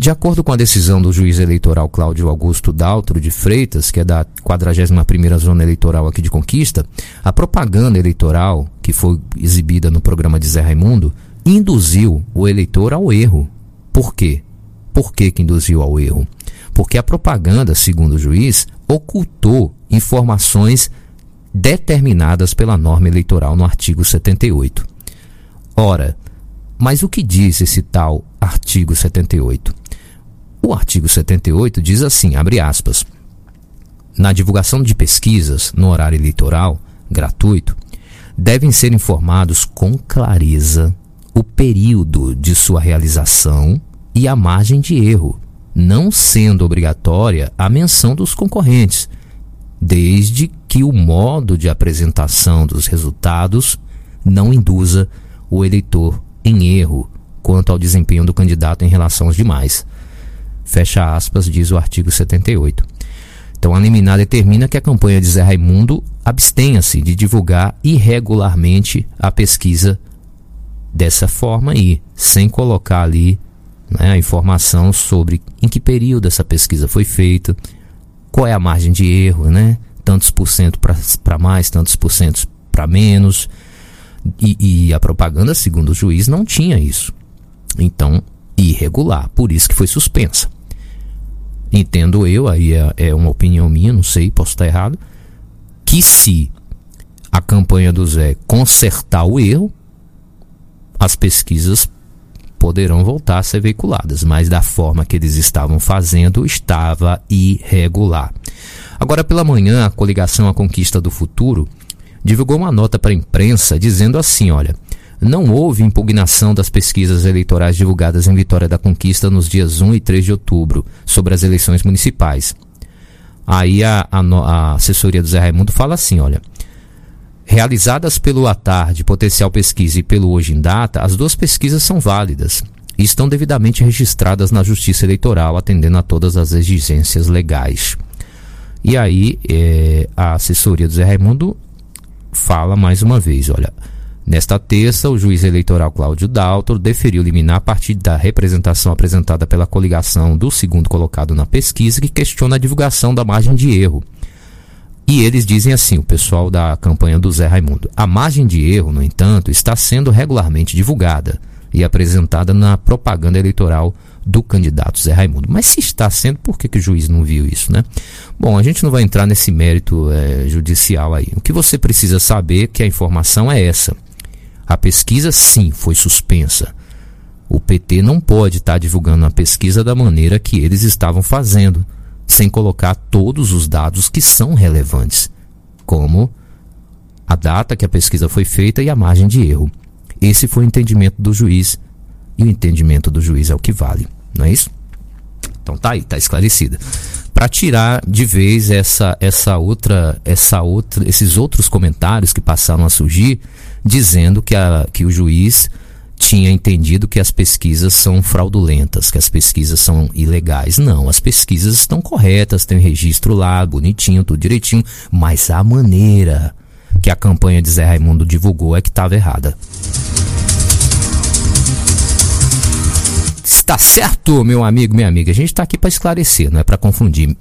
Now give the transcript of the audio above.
De acordo com a decisão do juiz eleitoral Cláudio Augusto Daltro de Freitas, que é da 41ª Zona Eleitoral aqui de Conquista, a propaganda eleitoral que foi exibida no programa de Zé Raimundo induziu o eleitor ao erro. Por quê? Por que, que induziu ao erro? Porque a propaganda, segundo o juiz, ocultou informações determinadas pela norma eleitoral no artigo 78. Ora, mas o que diz esse tal artigo 78? O artigo 78 diz assim, abre aspas, na divulgação de pesquisas no horário eleitoral gratuito, devem ser informados com clareza o período de sua realização e a margem de erro, não sendo obrigatória a menção dos concorrentes, desde que o modo de apresentação dos resultados não induza o eleitor em erro quanto ao desempenho do candidato em relação aos demais. Fecha aspas, diz o artigo 78. Então, a liminar determina que a campanha de Zé Raimundo abstenha-se de divulgar irregularmente a pesquisa dessa forma aí, sem colocar ali né, a informação sobre em que período essa pesquisa foi feita, qual é a margem de erro, né? Tantos por cento para mais, tantos por cento para menos. E, e a propaganda, segundo o juiz, não tinha isso. Então, irregular, por isso que foi suspensa. Entendo eu, aí é, é uma opinião minha, não sei, posso estar errado, que se a campanha do Zé consertar o erro, as pesquisas poderão voltar a ser veiculadas, mas da forma que eles estavam fazendo estava irregular. Agora pela manhã, a coligação A Conquista do Futuro divulgou uma nota para a imprensa dizendo assim, olha, não houve impugnação das pesquisas eleitorais divulgadas em Vitória da Conquista nos dias 1 e 3 de outubro sobre as eleições municipais. Aí a, a, a assessoria do Zé Raimundo fala assim, olha, Realizadas pelo Atar Potencial Pesquisa e pelo Hoje em Data, as duas pesquisas são válidas e estão devidamente registradas na Justiça Eleitoral, atendendo a todas as exigências legais. E aí, é, a assessoria do Zé Raimundo fala mais uma vez: olha, nesta terça, o juiz eleitoral Cláudio Daltor deferiu liminar a partir da representação apresentada pela coligação do segundo colocado na pesquisa, que questiona a divulgação da margem de erro e eles dizem assim, o pessoal da campanha do Zé Raimundo. A margem de erro, no entanto, está sendo regularmente divulgada e apresentada na propaganda eleitoral do candidato Zé Raimundo. Mas se está sendo, por que, que o juiz não viu isso, né? Bom, a gente não vai entrar nesse mérito é, judicial aí. O que você precisa saber é que a informação é essa. A pesquisa, sim, foi suspensa. O PT não pode estar tá divulgando a pesquisa da maneira que eles estavam fazendo sem colocar todos os dados que são relevantes, como a data que a pesquisa foi feita e a margem de erro. Esse foi o entendimento do juiz e o entendimento do juiz é o que vale, não é isso? Então tá aí, tá esclarecida. Para tirar de vez essa essa outra essa outra esses outros comentários que passaram a surgir dizendo que a que o juiz tinha entendido que as pesquisas são fraudulentas, que as pesquisas são ilegais. Não, as pesquisas estão corretas, tem registro lá, bonitinho, tudo direitinho, mas a maneira que a campanha de Zé Raimundo divulgou é que estava errada. Está certo, meu amigo, minha amiga. A gente está aqui para esclarecer, não é para confundir.